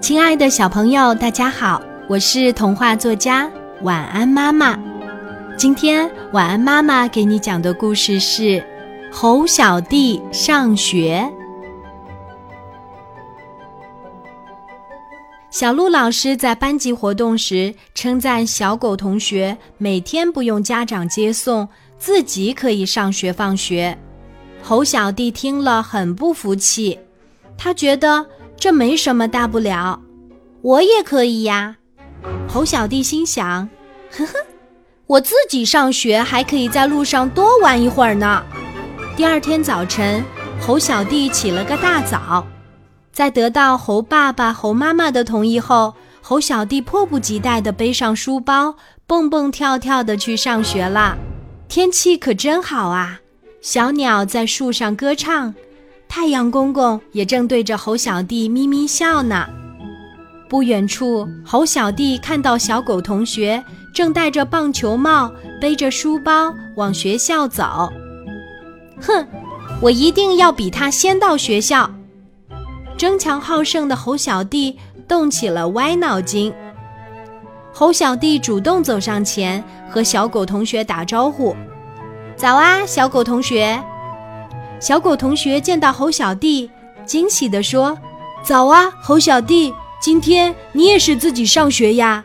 亲爱的小朋友，大家好，我是童话作家晚安妈妈。今天晚安妈妈给你讲的故事是《猴小弟上学》。小鹿老师在班级活动时称赞小狗同学每天不用家长接送，自己可以上学放学。猴小弟听了很不服气，他觉得。这没什么大不了，我也可以呀。猴小弟心想：“呵呵，我自己上学还可以在路上多玩一会儿呢。”第二天早晨，猴小弟起了个大早，在得到猴爸爸、猴妈妈的同意后，猴小弟迫不及待地背上书包，蹦蹦跳跳地去上学了。天气可真好啊，小鸟在树上歌唱。太阳公公也正对着猴小弟咪咪笑呢。不远处，猴小弟看到小狗同学正戴着棒球帽，背着书包往学校走。哼，我一定要比他先到学校！争强好胜的猴小弟动起了歪脑筋。猴小弟主动走上前，和小狗同学打招呼：“早啊，小狗同学。”小狗同学见到猴小弟，惊喜地说：“早啊，猴小弟，今天你也是自己上学呀？”“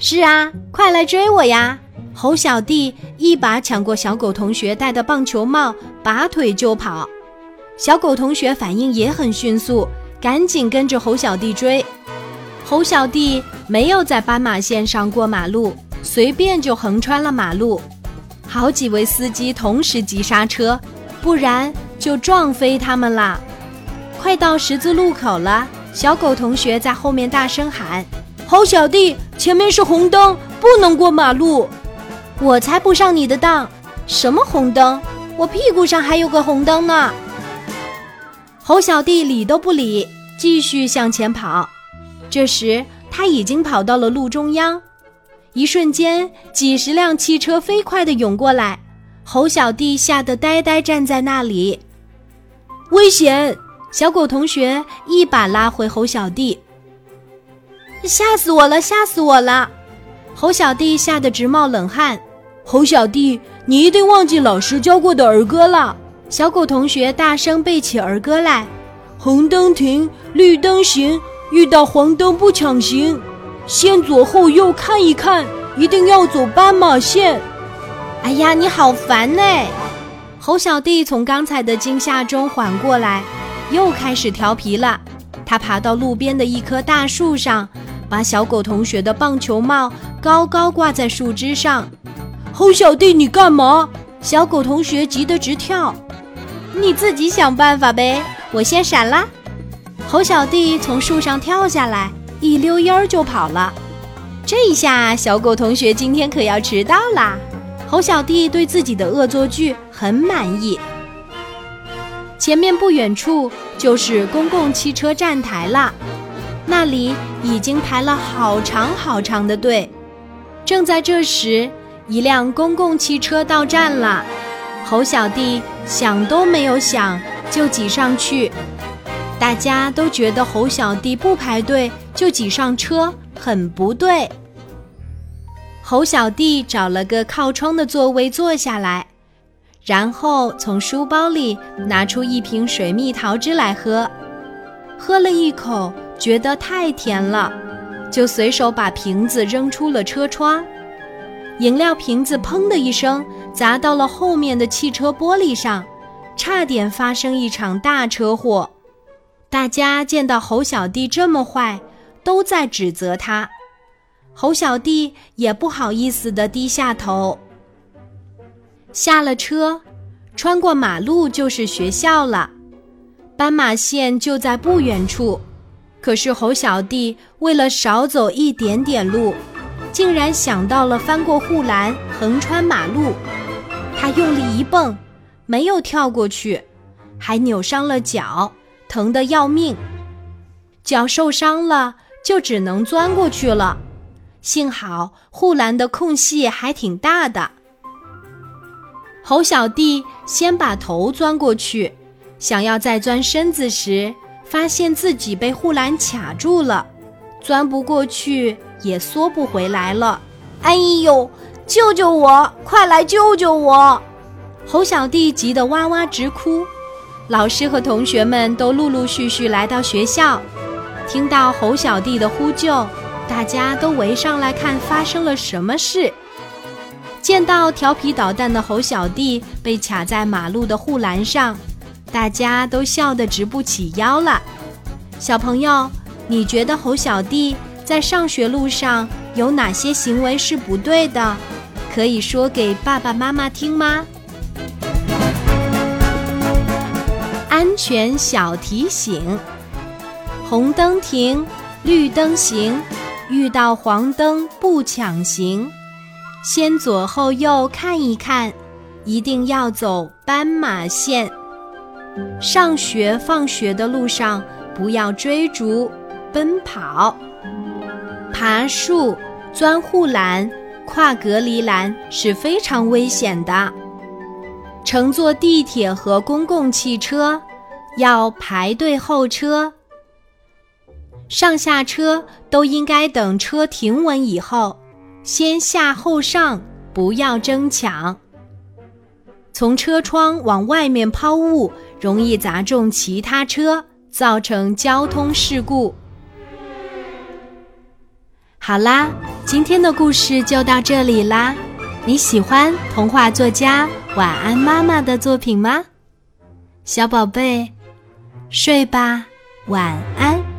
是啊，快来追我呀！”猴小弟一把抢过小狗同学戴的棒球帽，拔腿就跑。小狗同学反应也很迅速，赶紧跟着猴小弟追。猴小弟没有在斑马线上过马路，随便就横穿了马路。好几位司机同时急刹车。不然就撞飞他们啦！快到十字路口了，小狗同学在后面大声喊：“猴小弟，前面是红灯，不能过马路！”我才不上你的当！什么红灯？我屁股上还有个红灯呢！猴小弟理都不理，继续向前跑。这时他已经跑到了路中央，一瞬间，几十辆汽车飞快地涌过来。猴小弟吓得呆呆站在那里，危险！小狗同学一把拉回猴小弟，吓死我了，吓死我了！猴小弟吓得直冒冷汗。猴小弟，你一定忘记老师教过的儿歌了。小狗同学大声背起儿歌来：红灯停，绿灯行，遇到黄灯不抢行，先左后右看一看，一定要走斑马线。哎呀，你好烦呢！猴小弟从刚才的惊吓中缓过来，又开始调皮了。他爬到路边的一棵大树上，把小狗同学的棒球帽高高挂在树枝上。猴小弟，你干嘛？小狗同学急得直跳。你自己想办法呗，我先闪啦。猴小弟从树上跳下来，一溜烟儿就跑了。这一下，小狗同学今天可要迟到啦。猴小弟对自己的恶作剧很满意。前面不远处就是公共汽车站台了，那里已经排了好长好长的队。正在这时，一辆公共汽车到站了，猴小弟想都没有想就挤上去。大家都觉得猴小弟不排队就挤上车很不对。猴小弟找了个靠窗的座位坐下来，然后从书包里拿出一瓶水蜜桃汁来喝。喝了一口，觉得太甜了，就随手把瓶子扔出了车窗。饮料瓶子砰的一声砸到了后面的汽车玻璃上，差点发生一场大车祸。大家见到猴小弟这么坏，都在指责他。猴小弟也不好意思地低下头。下了车，穿过马路就是学校了，斑马线就在不远处。可是猴小弟为了少走一点点路，竟然想到了翻过护栏横穿马路。他用力一蹦，没有跳过去，还扭伤了脚，疼得要命。脚受伤了，就只能钻过去了。幸好护栏的空隙还挺大的。猴小弟先把头钻过去，想要再钻身子时，发现自己被护栏卡住了，钻不过去，也缩不回来了。哎呦！救救我！快来救救我！猴小弟急得哇哇直哭。老师和同学们都陆陆续续来到学校，听到猴小弟的呼救，大家都围上来看发生了什么事。见到调皮捣蛋的猴小弟被卡在马路的护栏上，大家都笑得直不起腰了。小朋友，你觉得猴小弟在上学路上有哪些行为是不对的？可以说给爸爸妈妈听吗？安全小提醒：红灯停，绿灯行，遇到黄灯不抢行，先左后右看一看，一定要走斑马线。上学放学的路上不要追逐、奔跑、爬树、钻护栏。跨隔离栏是非常危险的。乘坐地铁和公共汽车要排队候车，上下车都应该等车停稳以后，先下后上，不要争抢。从车窗往外面抛物，容易砸中其他车，造成交通事故。好啦，今天的故事就到这里啦。你喜欢童话作家晚安妈妈的作品吗？小宝贝，睡吧，晚安。